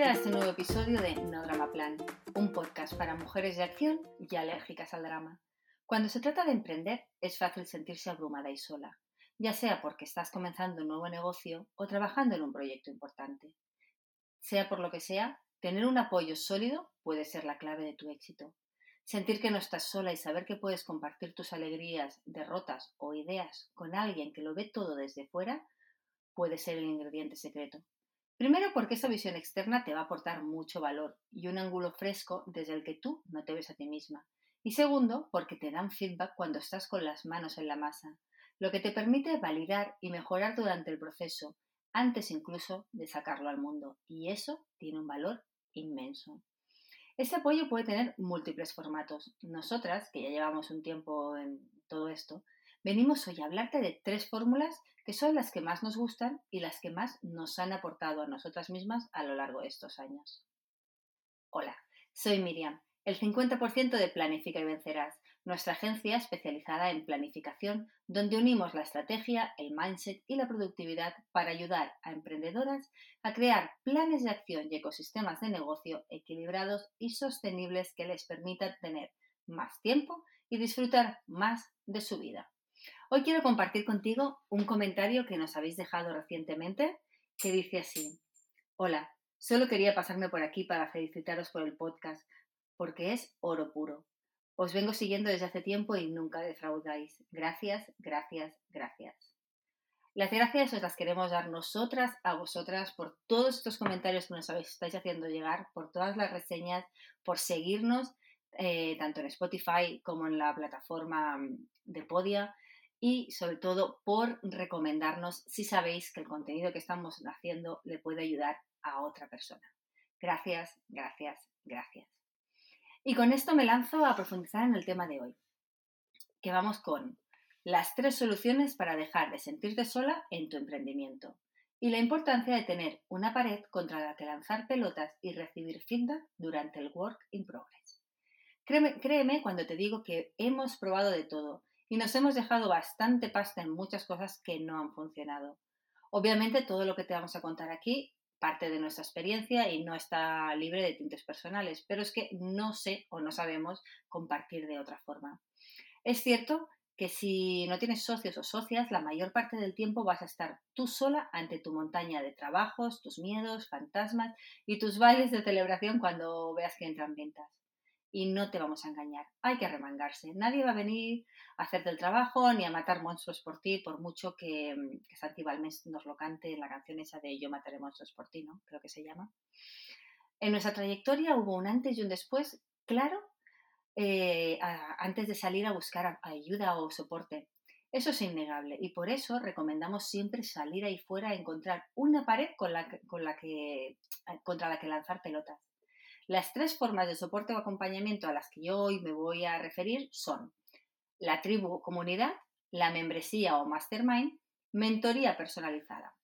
Bienvenida a este nuevo episodio de No Drama Plan, un podcast para mujeres de acción y alérgicas al drama. Cuando se trata de emprender, es fácil sentirse abrumada y sola, ya sea porque estás comenzando un nuevo negocio o trabajando en un proyecto importante. Sea por lo que sea, tener un apoyo sólido puede ser la clave de tu éxito. Sentir que no estás sola y saber que puedes compartir tus alegrías, derrotas o ideas con alguien que lo ve todo desde fuera puede ser el ingrediente secreto. Primero porque esa visión externa te va a aportar mucho valor y un ángulo fresco desde el que tú no te ves a ti misma. Y segundo, porque te dan feedback cuando estás con las manos en la masa, lo que te permite validar y mejorar durante el proceso, antes incluso de sacarlo al mundo. Y eso tiene un valor inmenso. Este apoyo puede tener múltiples formatos. Nosotras, que ya llevamos un tiempo en todo esto, venimos hoy a hablarte de tres fórmulas que son las que más nos gustan y las que más nos han aportado a nosotras mismas a lo largo de estos años. Hola, soy Miriam, el 50% de Planifica y Vencerás, nuestra agencia especializada en planificación, donde unimos la estrategia, el mindset y la productividad para ayudar a emprendedoras a crear planes de acción y ecosistemas de negocio equilibrados y sostenibles que les permitan tener más tiempo y disfrutar más de su vida. Hoy quiero compartir contigo un comentario que nos habéis dejado recientemente que dice así, hola, solo quería pasarme por aquí para felicitaros por el podcast, porque es oro puro. Os vengo siguiendo desde hace tiempo y nunca defraudáis. Gracias, gracias, gracias. Las gracias os las queremos dar nosotras a vosotras por todos estos comentarios que nos estáis haciendo llegar, por todas las reseñas, por seguirnos eh, tanto en Spotify como en la plataforma de Podia y sobre todo por recomendarnos si sabéis que el contenido que estamos haciendo le puede ayudar a otra persona. Gracias, gracias, gracias. Y con esto me lanzo a profundizar en el tema de hoy, que vamos con las tres soluciones para dejar de sentirte sola en tu emprendimiento y la importancia de tener una pared contra la que lanzar pelotas y recibir feedback durante el work in progress. Créeme, créeme cuando te digo que hemos probado de todo y nos hemos dejado bastante pasta en muchas cosas que no han funcionado. Obviamente todo lo que te vamos a contar aquí parte de nuestra experiencia y no está libre de tintes personales, pero es que no sé o no sabemos compartir de otra forma. Es cierto que si no tienes socios o socias, la mayor parte del tiempo vas a estar tú sola ante tu montaña de trabajos, tus miedos, fantasmas y tus bailes de celebración cuando veas que entran ventas y no te vamos a engañar. Hay que remangarse. Nadie va a venir a hacerte el trabajo ni a matar monstruos por ti, por mucho que, mm, que Santi Balmes nos lo cante en la canción esa de Yo mataré monstruos por ti, ¿no? Creo que se llama. En nuestra trayectoria hubo un antes y un después, claro, eh, antes de salir a buscar ayuda o soporte. Eso es innegable y por eso recomendamos siempre salir ahí fuera a encontrar una pared con la que, contra la que lanzar pelotas. Las tres formas de soporte o acompañamiento a las que yo hoy me voy a referir son la tribu comunidad, la membresía o mastermind, mentoría personalizada.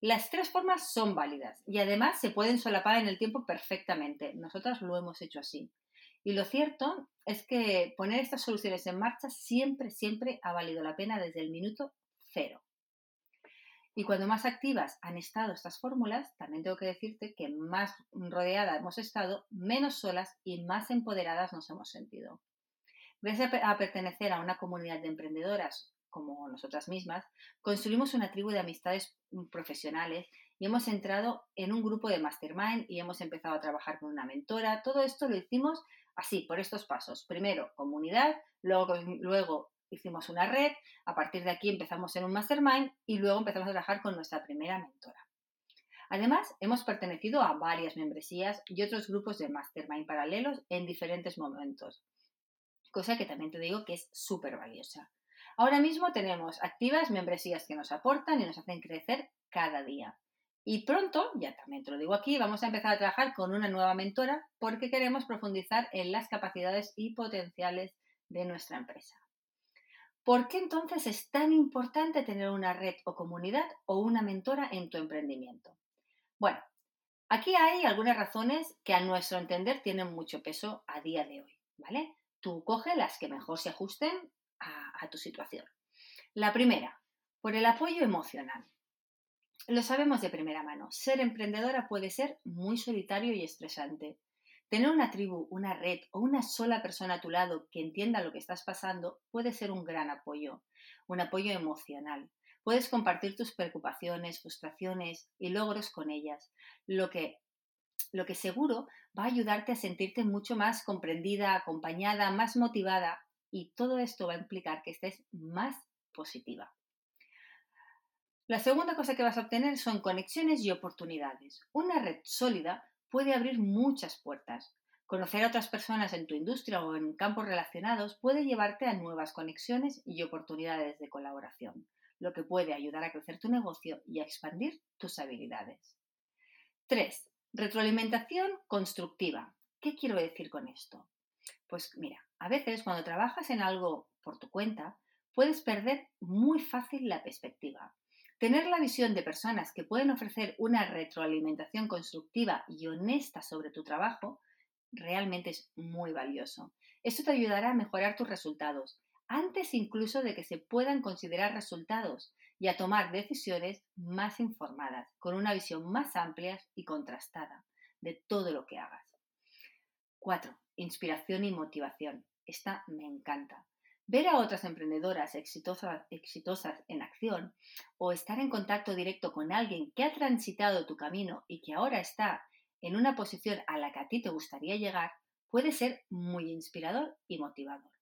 Las tres formas son válidas y además se pueden solapar en el tiempo perfectamente. Nosotras lo hemos hecho así. Y lo cierto es que poner estas soluciones en marcha siempre, siempre ha valido la pena desde el minuto cero. Y cuando más activas han estado estas fórmulas, también tengo que decirte que más rodeadas hemos estado, menos solas y más empoderadas nos hemos sentido. Gracias a pertenecer a una comunidad de emprendedoras como nosotras mismas, construimos una tribu de amistades profesionales y hemos entrado en un grupo de mastermind y hemos empezado a trabajar con una mentora. Todo esto lo hicimos así, por estos pasos. Primero, comunidad, luego, luego hicimos una red, a partir de aquí empezamos en un mastermind y luego empezamos a trabajar con nuestra primera mentora. Además, hemos pertenecido a varias membresías y otros grupos de mastermind paralelos en diferentes momentos, cosa que también te digo que es súper valiosa. Ahora mismo tenemos activas membresías que nos aportan y nos hacen crecer cada día. Y pronto, ya también te lo digo aquí, vamos a empezar a trabajar con una nueva mentora porque queremos profundizar en las capacidades y potenciales de nuestra empresa. ¿Por qué entonces es tan importante tener una red o comunidad o una mentora en tu emprendimiento? Bueno, aquí hay algunas razones que a nuestro entender tienen mucho peso a día de hoy, ¿vale? Tú coge las que mejor se ajusten a, a tu situación. La primera, por el apoyo emocional. Lo sabemos de primera mano, ser emprendedora puede ser muy solitario y estresante. Tener una tribu, una red o una sola persona a tu lado que entienda lo que estás pasando puede ser un gran apoyo, un apoyo emocional. Puedes compartir tus preocupaciones, frustraciones y logros con ellas, lo que, lo que seguro va a ayudarte a sentirte mucho más comprendida, acompañada, más motivada y todo esto va a implicar que estés más positiva. La segunda cosa que vas a obtener son conexiones y oportunidades. Una red sólida puede abrir muchas puertas. Conocer a otras personas en tu industria o en campos relacionados puede llevarte a nuevas conexiones y oportunidades de colaboración, lo que puede ayudar a crecer tu negocio y a expandir tus habilidades. 3. Retroalimentación constructiva. ¿Qué quiero decir con esto? Pues mira, a veces cuando trabajas en algo por tu cuenta, puedes perder muy fácil la perspectiva. Tener la visión de personas que pueden ofrecer una retroalimentación constructiva y honesta sobre tu trabajo realmente es muy valioso. Esto te ayudará a mejorar tus resultados, antes incluso de que se puedan considerar resultados y a tomar decisiones más informadas, con una visión más amplia y contrastada de todo lo que hagas. 4. Inspiración y motivación. Esta me encanta. Ver a otras emprendedoras exitosas, en acción o estar en contacto directo con alguien que ha transitado tu camino y que ahora está en una posición a la que a ti te gustaría llegar puede ser muy inspirador y motivador.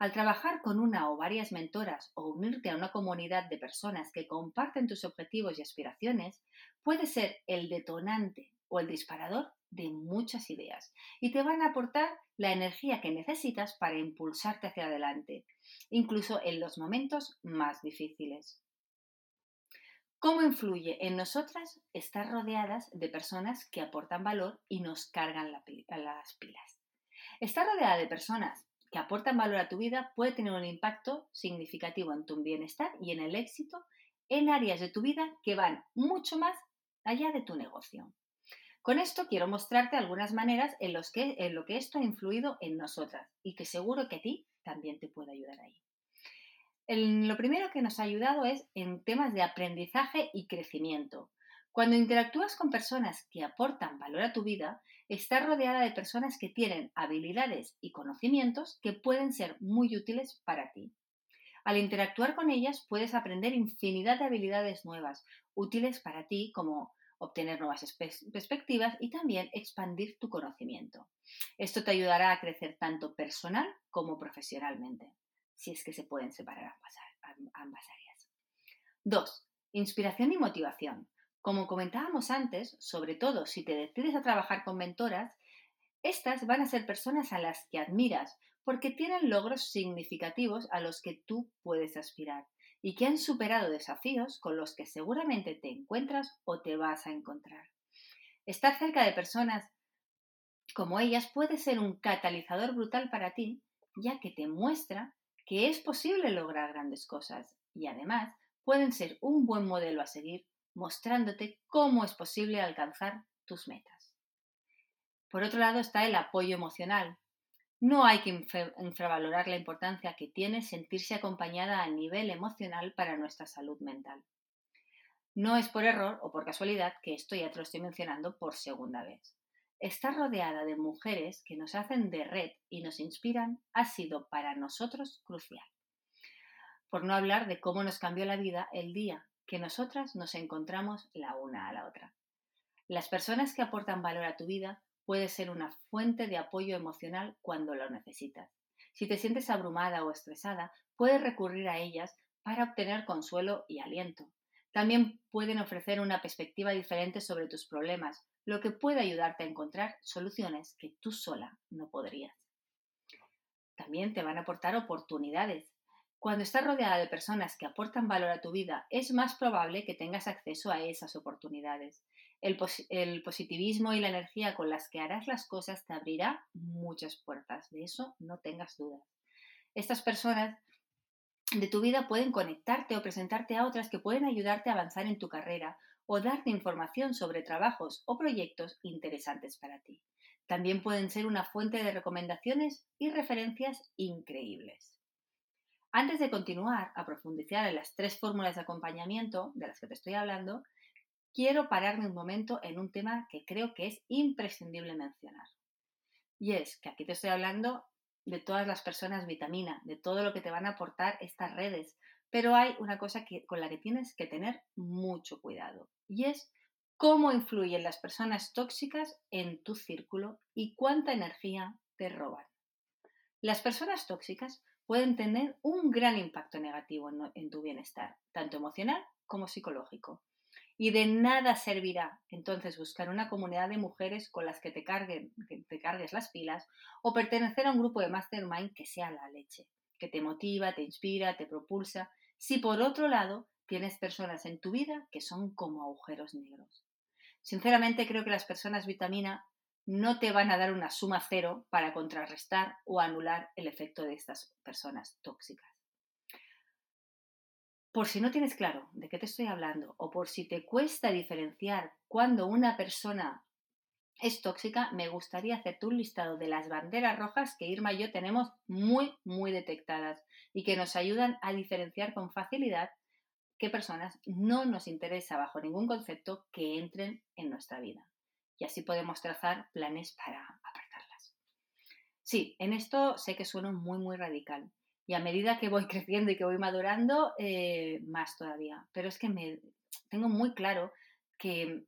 Al trabajar con una o varias mentoras o unirte a una comunidad de personas que comparten tus objetivos y aspiraciones, puede ser el detonante o el disparador de muchas ideas y te van a aportar la energía que necesitas para impulsarte hacia adelante, incluso en los momentos más difíciles. ¿Cómo influye en nosotras estar rodeadas de personas que aportan valor y nos cargan las pilas? Estar rodeada de personas que aportan valor a tu vida puede tener un impacto significativo en tu bienestar y en el éxito en áreas de tu vida que van mucho más allá de tu negocio. Con esto quiero mostrarte algunas maneras en, los que, en lo que esto ha influido en nosotras y que seguro que a ti también te puede ayudar ahí. lo primero que nos ha ayudado es en temas de aprendizaje y crecimiento. Cuando interactúas con personas que aportan valor a tu vida, estás rodeada de personas que tienen habilidades y conocimientos que pueden ser muy útiles para ti. Al interactuar con ellas puedes aprender infinidad de habilidades nuevas, útiles para ti como obtener nuevas perspectivas y también expandir tu conocimiento. Esto te ayudará a crecer tanto personal como profesionalmente, si es que se pueden separar ambas, áreas. 2. Inspiración y motivación. Como comentábamos antes, sobre todo si te decides a trabajar con mentoras, estas van a ser personas a las que admiras porque tienen logros significativos a los que tú puedes aspirar y que han superado desafíos con los que seguramente te encuentras o te vas a encontrar. Estar cerca de personas como ellas puede ser un catalizador brutal para ti, ya que te muestra que es posible lograr grandes cosas y además pueden ser un buen modelo a seguir mostrándote cómo es posible alcanzar tus metas. Por otro lado está el apoyo emocional, no hay que infravalorar la importancia que tiene sentirse acompañada a nivel emocional para nuestra salud mental. No es por error o por casualidad que esto ya te lo estoy mencionando por segunda vez. Estar rodeada de mujeres que nos hacen de red y nos inspiran ha sido para nosotros crucial. Por no hablar de cómo nos cambió la vida el día que nosotras nos encontramos la una a la otra. Las personas que aportan valor a tu vida puede ser una fuente de apoyo emocional cuando lo necesitas. Si te sientes abrumada o estresada, puedes recurrir a ellas para obtener consuelo y aliento. También pueden ofrecer una perspectiva diferente sobre tus problemas, lo que puede ayudarte a encontrar soluciones que tú sola no podrías. También te van a aportar oportunidades. Cuando estás rodeada de personas que aportan valor a tu vida, es más probable que tengas acceso a esas oportunidades. El, positivismo y la energía con las que harás las cosas te abrirá muchas puertas, de eso no tengas dudas. Estas personas de tu vida pueden conectarte o presentarte a otras que pueden ayudarte a avanzar en tu carrera o darte información sobre trabajos o proyectos interesantes para ti. También pueden ser una fuente de recomendaciones y referencias increíbles. Antes de continuar a profundizar en las tres fórmulas de acompañamiento de las que te estoy hablando, quiero pararme un momento en un tema que creo que es imprescindible mencionar. Y es que aquí te estoy hablando de todas las personas vitamina, de todo lo que te van a aportar estas redes. Pero hay una cosa que, con la que tienes que tener mucho cuidado y es cómo influyen las personas tóxicas en tu círculo y cuánta energía te roban. Las personas tóxicas pueden tener un gran impacto negativo en tu bienestar, tanto emocional como psicológico y de nada servirá entonces buscar una comunidad de mujeres con las que te, carguen, que te cargues las pilas o pertenecer a un grupo de mastermind que sea la leche, que te motiva, te inspira, te propulsa, si por otro lado tienes personas en tu vida que son como agujeros negros. Sinceramente creo que las personas vitamina no te van a dar una suma cero para contrarrestar o anular el efecto de estas personas tóxicas. Por si no tienes claro de qué te estoy hablando o por si te cuesta diferenciar cuando una persona es tóxica, me gustaría hacerte un listado de las banderas rojas que Irma y yo tenemos muy, muy detectadas y que nos ayudan a diferenciar con facilidad qué personas no nos interesa bajo ningún concepto que entren en nuestra vida. Y así podemos trazar planes para apartarlas. Sí, en esto sé que suena muy, muy radical, y a medida que voy creciendo y que voy madurando, eh, más todavía. Pero es que me tengo muy claro que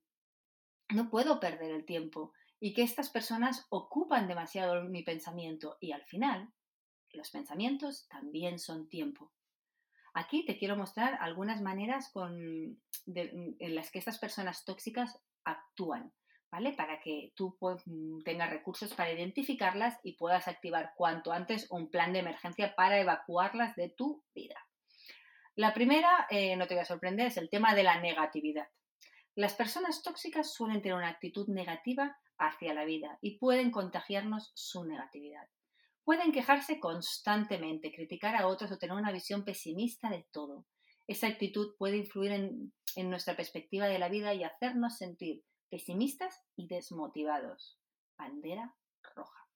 no puedo perder el tiempo y que estas personas ocupan demasiado mi pensamiento y al final los pensamientos también son tiempo. Aquí te quiero mostrar algunas maneras con, en las que estas personas tóxicas actúan. ¿Vale? Para que tú mm, tengas recursos para identificarlas y puedas activar cuanto antes un plan de emergencia para evacuarlas de tu vida. La primera, eh, no te voy a sorprender, es el tema de la negatividad. Las personas tóxicas suelen tener una actitud negativa hacia la vida y pueden contagiarnos su negatividad. Pueden quejarse constantemente, criticar a otros o tener una visión pesimista de todo. Esa actitud puede influir en nuestra perspectiva de la vida y hacernos sentir pesimistas y desmotivados. Bandera roja.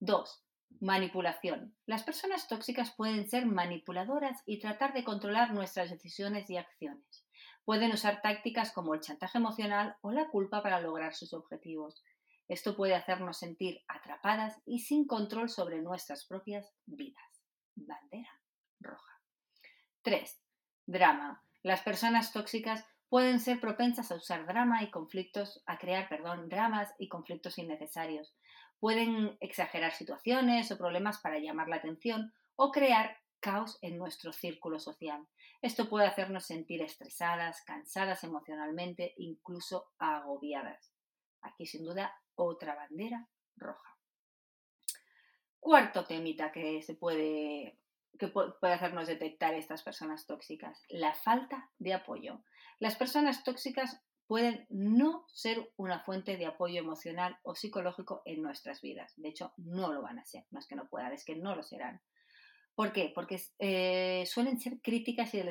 2. Manipulación. Las personas tóxicas pueden ser manipuladoras y tratar de controlar nuestras decisiones y acciones. Pueden usar tácticas como el chantaje emocional o la culpa para lograr sus objetivos. Esto puede hacernos sentir atrapadas y sin control sobre nuestras propias vidas. Bandera roja. 3. Drama. Las personas tóxicas pueden ser propensas a usar drama y conflictos, a crear, perdón, dramas y conflictos innecesarios. Pueden exagerar situaciones o problemas para llamar la atención o crear caos en nuestro círculo social. Esto puede hacernos sentir estresadas, cansadas emocionalmente, incluso agobiadas. Aquí sin duda otra bandera roja. Cuarto temita que se puede que puede hacernos detectar estas personas tóxicas, la falta de apoyo. Las personas tóxicas pueden no ser una fuente de apoyo emocional o psicológico en nuestras vidas. De hecho, no lo van a ser. No es que no puedan, es que no lo serán. ¿Por qué? Porque eh, suelen ser críticas y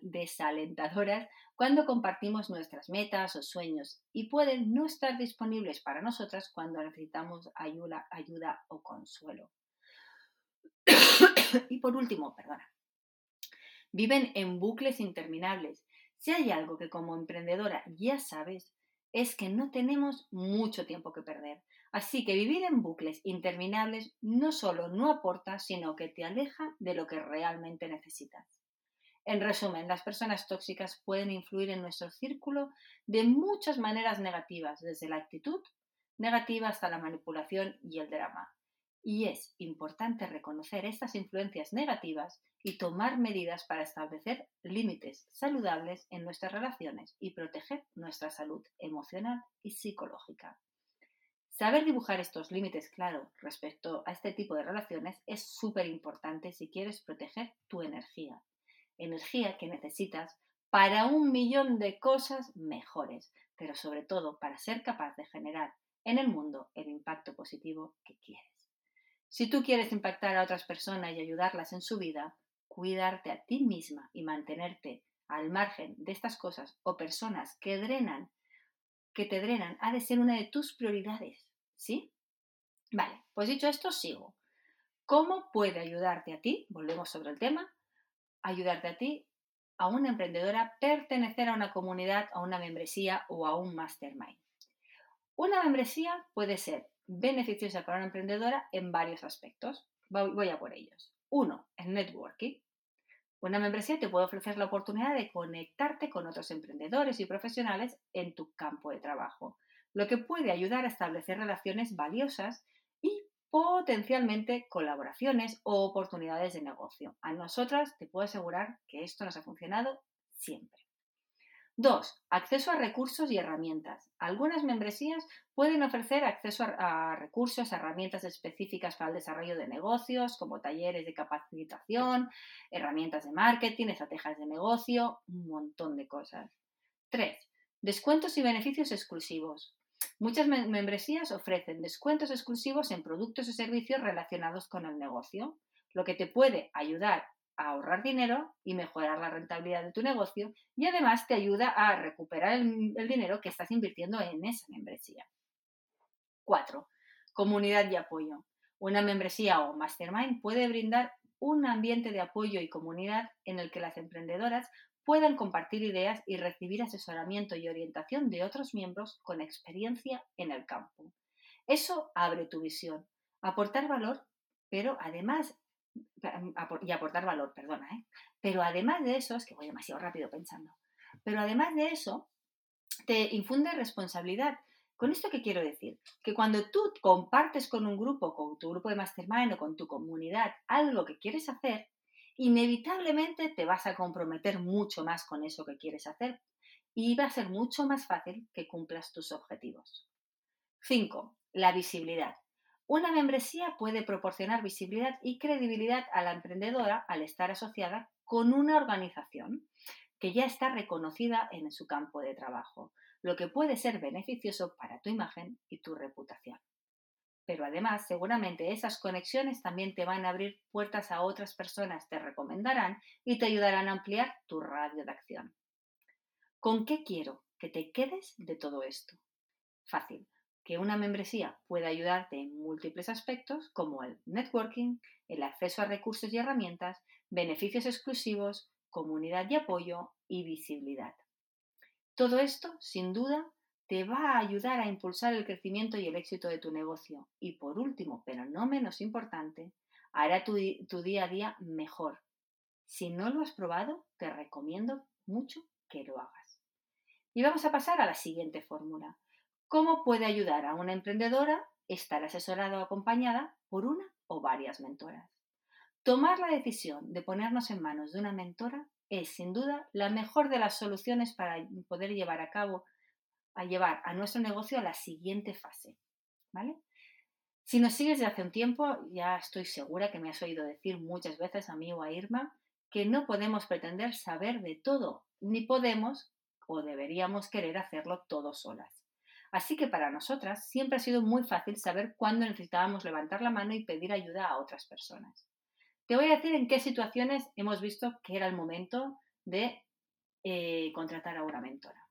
desalentadoras cuando compartimos nuestras metas o sueños y pueden no estar disponibles para nosotras cuando necesitamos ayuda, ayuda o consuelo. y por último, perdona, viven en bucles interminables Si hay algo que como emprendedora ya sabes, es que no tenemos mucho tiempo que perder. Así que vivir en bucles interminables no solo no aporta, sino que te aleja de lo que realmente necesitas. En resumen, las personas tóxicas pueden influir en nuestro círculo de muchas maneras negativas, desde la actitud negativa hasta la manipulación y el drama. Y es importante reconocer estas influencias negativas y tomar medidas para establecer límites saludables en nuestras relaciones y proteger nuestra salud emocional y psicológica. Saber dibujar estos límites claros respecto a este tipo de relaciones es súper importante si quieres proteger tu energía. Energía que necesitas para un millón de cosas mejores, pero sobre todo para ser capaz de generar en el mundo el impacto positivo que quieres. Si tú quieres impactar a otras personas y ayudarlas en su vida, cuidarte a ti misma y mantenerte al margen de estas cosas o personas que drenan, que te drenan, ha de ser una de tus prioridades, ¿sí? Vale, pues dicho esto, sigo. ¿Cómo puede ayudarte a ti? Volvemos sobre el tema. Ayudarte a ti, a una emprendedora, pertenecer a una comunidad, a una membresía o a un mastermind. Una membresía puede ser beneficiosa para una emprendedora en varios aspectos. Voy a por ellos. Uno, el networking. Una membresía te puede ofrecer la oportunidad de conectarte con otros emprendedores y profesionales en tu campo de trabajo, lo que puede ayudar a establecer relaciones valiosas y potencialmente colaboraciones o oportunidades de negocio. A nosotras te puedo asegurar que esto nos ha funcionado siempre. 2. Acceso a recursos y herramientas. Algunas membresías pueden ofrecer acceso a, recursos, herramientas específicas para el desarrollo de negocios, como talleres de capacitación, herramientas de marketing, estrategias de negocio, un montón de cosas. 3. Descuentos y beneficios exclusivos. Muchas membresías ofrecen descuentos exclusivos en productos y servicios relacionados con el negocio, lo que te puede ayudar a ahorrar dinero y mejorar la rentabilidad de tu negocio y además te ayuda a recuperar el, dinero que estás invirtiendo en esa membresía. 4. Comunidad y apoyo. Una membresía o mastermind puede brindar un ambiente de apoyo y comunidad en el que las emprendedoras puedan compartir ideas y recibir asesoramiento y orientación de otros miembros con experiencia en el campo. Eso abre tu visión, aportar valor, pero además y aportar valor, perdona, ¿eh? Pero además de eso, es que voy demasiado rápido pensando, pero además de eso, te infunde responsabilidad. ¿Con esto qué quiero decir? Que cuando tú compartes con un grupo, con tu grupo de mastermind o con tu comunidad algo que quieres hacer, inevitablemente te vas a comprometer mucho más con eso que quieres hacer y va a ser mucho más fácil que cumplas tus objetivos. 5. La visibilidad. Una membresía puede proporcionar visibilidad y credibilidad a la emprendedora al estar asociada con una organización que ya está reconocida en su campo de trabajo, lo que puede ser beneficioso para tu imagen y tu reputación. Pero además, seguramente esas conexiones también te van a abrir puertas a otras personas, te recomendarán y te ayudarán a ampliar tu radio de acción. ¿Con qué quiero que te quedes de todo esto? Fácil que una membresía puede ayudarte en múltiples aspectos como el networking, el acceso a recursos y herramientas, beneficios exclusivos, comunidad y apoyo y visibilidad. Todo esto, sin duda, te va a ayudar a impulsar el crecimiento y el éxito de tu negocio. Y por último, pero no menos importante, hará tu, tu día a día mejor. Si no lo has probado, te recomiendo mucho que lo hagas. Y vamos a pasar a la siguiente fórmula. ¿Cómo puede ayudar a una emprendedora estar asesorada o acompañada por una o varias mentoras? Tomar la decisión de ponernos en manos de una mentora es sin duda la mejor de las soluciones para poder llevar a cabo, a llevar a nuestro negocio a la siguiente fase. ¿Vale? Si nos sigues desde hace un tiempo, ya estoy segura que me has oído decir muchas veces a mí o a Irma que no podemos pretender saber de todo, ni podemos o deberíamos querer hacerlo todo solas. Así que para nosotras siempre ha sido muy fácil saber cuándo necesitábamos levantar la mano y pedir ayuda a otras personas. Te voy a decir en qué situaciones hemos visto que era el momento de eh, contratar a una mentora.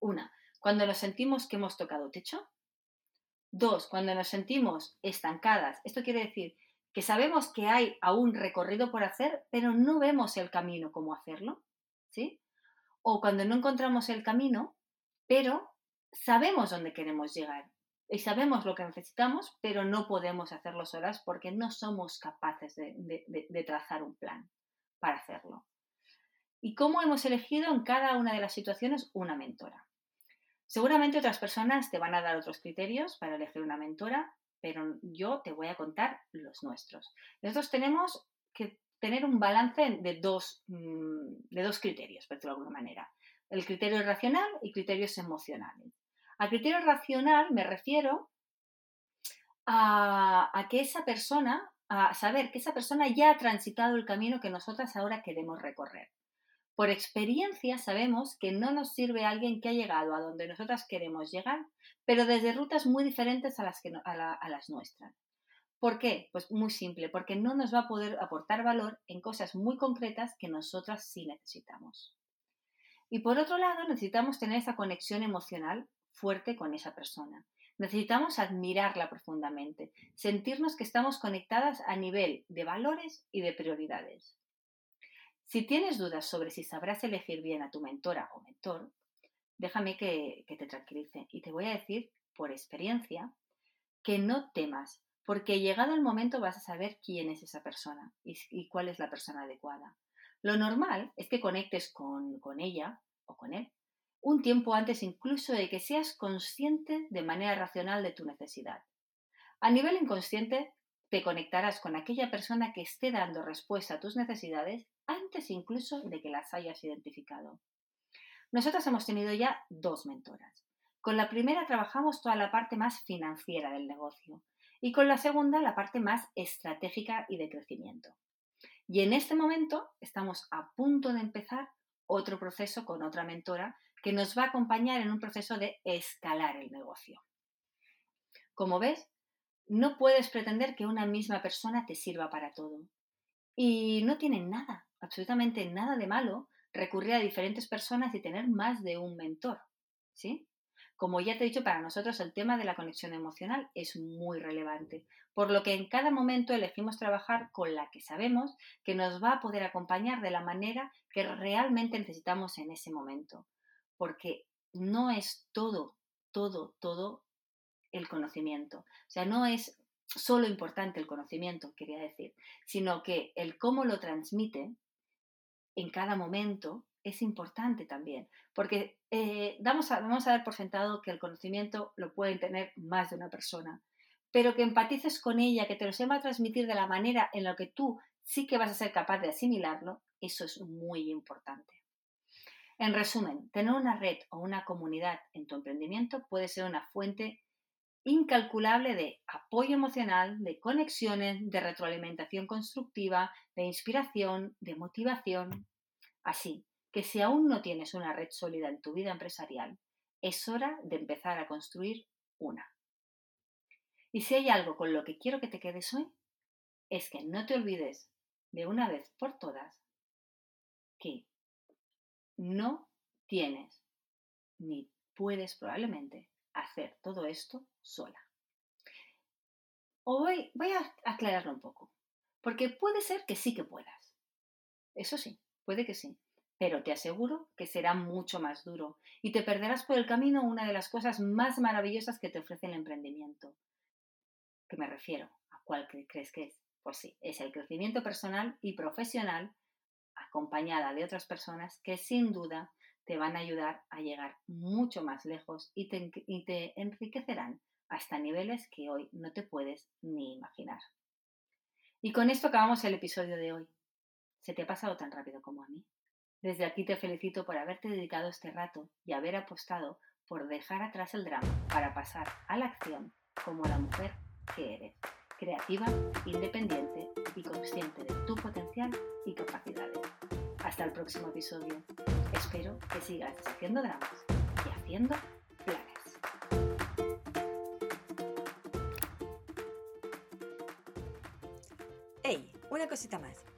Una, cuando nos sentimos que hemos tocado techo. Dos, cuando nos sentimos estancadas. Esto quiere decir que sabemos que hay aún recorrido por hacer, pero no vemos el camino cómo hacerlo. ¿Sí? o cuando no encontramos el camino, pero sabemos dónde queremos llegar y sabemos lo que necesitamos, pero no podemos hacerlo solas porque no somos capaces de, trazar un plan para hacerlo. ¿Y cómo hemos elegido en cada una de las situaciones una mentora? Seguramente otras personas te van a dar otros criterios para elegir una mentora, pero yo te voy a contar los nuestros. Nosotros tenemos que tener un balance de dos, mm, de dos criterios, por decirlo de alguna manera. El criterio racional y criterios emocionales. A criterio racional me refiero a, que esa persona, a saber que esa persona ya ha transitado el camino que nosotras ahora queremos recorrer. Por experiencia sabemos que no nos sirve alguien que ha llegado a donde nosotras queremos llegar, pero desde rutas muy diferentes a las, a las nuestras. ¿Por qué? Pues muy simple, porque no nos va a poder aportar valor en cosas muy concretas que nosotras sí necesitamos. Y por otro lado, necesitamos tener esa conexión emocional fuerte con esa persona. Necesitamos admirarla profundamente, sentirnos que estamos conectadas a nivel de valores y de prioridades. Si tienes dudas sobre si sabrás elegir bien a tu mentora o mentor, déjame que, te tranquilice y te voy a decir por experiencia que no temas, porque llegado el momento vas a saber quién es esa persona y, cuál es la persona adecuada. Lo normal es que conectes con, con ella o con él un tiempo antes incluso de que seas consciente de manera racional de tu necesidad. A nivel inconsciente, te conectarás con aquella persona que esté dando respuesta a tus necesidades antes incluso de que las hayas identificado. Nosotras hemos tenido ya dos mentoras. Con la primera trabajamos toda la parte más financiera del negocio y con la segunda la parte más estratégica y de crecimiento. Y en este momento estamos a punto de empezar otro proceso con otra mentora que nos va a acompañar en un proceso de escalar el negocio. Como ves, no puedes pretender que una misma persona te sirva para todo. Y no tiene nada, absolutamente nada de malo recurrir a diferentes personas y tener más de un mentor. ¿Sí? Como ya te he dicho, para nosotros el tema de la conexión emocional es muy relevante, por lo que en cada momento elegimos trabajar con la que sabemos que nos va a poder acompañar de la manera que realmente necesitamos en ese momento porque no es todo, todo, todo el conocimiento. O sea, no es solo importante el conocimiento, quería decir, sino que el cómo lo transmite en cada momento es importante también, porque eh, vamos, a, vamos a dar por sentado que el conocimiento lo pueden tener más de una persona, pero que empatices con ella, que te lo sepa transmitir de la manera en la que tú sí que vas a ser capaz de asimilarlo, eso es muy importante. En resumen, tener una red o una comunidad en tu emprendimiento puede ser una fuente incalculable de apoyo emocional, de conexiones, de retroalimentación constructiva, de inspiración, de motivación. Así que si aún no tienes una red sólida en tu vida empresarial, es hora de empezar a construir una. Y si hay algo con lo que quiero que te quedes hoy, es que no te olvides de una vez por todas que no tienes ni puedes probablemente hacer todo esto sola. O voy, voy a aclararlo un poco, porque puede ser que sí que puedas. Eso sí, puede que sí, pero te aseguro que será mucho más duro y te perderás por el camino una de las cosas más maravillosas que te ofrece el emprendimiento. ¿Qué me refiero? ¿A cuál crees que es? Pues sí, es el crecimiento personal y profesional acompañada de otras personas que sin duda te van a ayudar a llegar mucho más lejos y te, enriquecerán hasta niveles que hoy no te puedes ni imaginar. Y con esto acabamos el episodio de hoy. ¿Se te ha pasado tan rápido como a mí? Desde aquí te felicito por haberte dedicado este rato y haber apostado por dejar atrás el drama para pasar a la acción como la mujer que eres creativa, independiente y consciente de tu potencial y capacidades. Hasta el próximo episodio. Espero que sigas haciendo dramas y haciendo planes. ¡Hey! Una cosita más.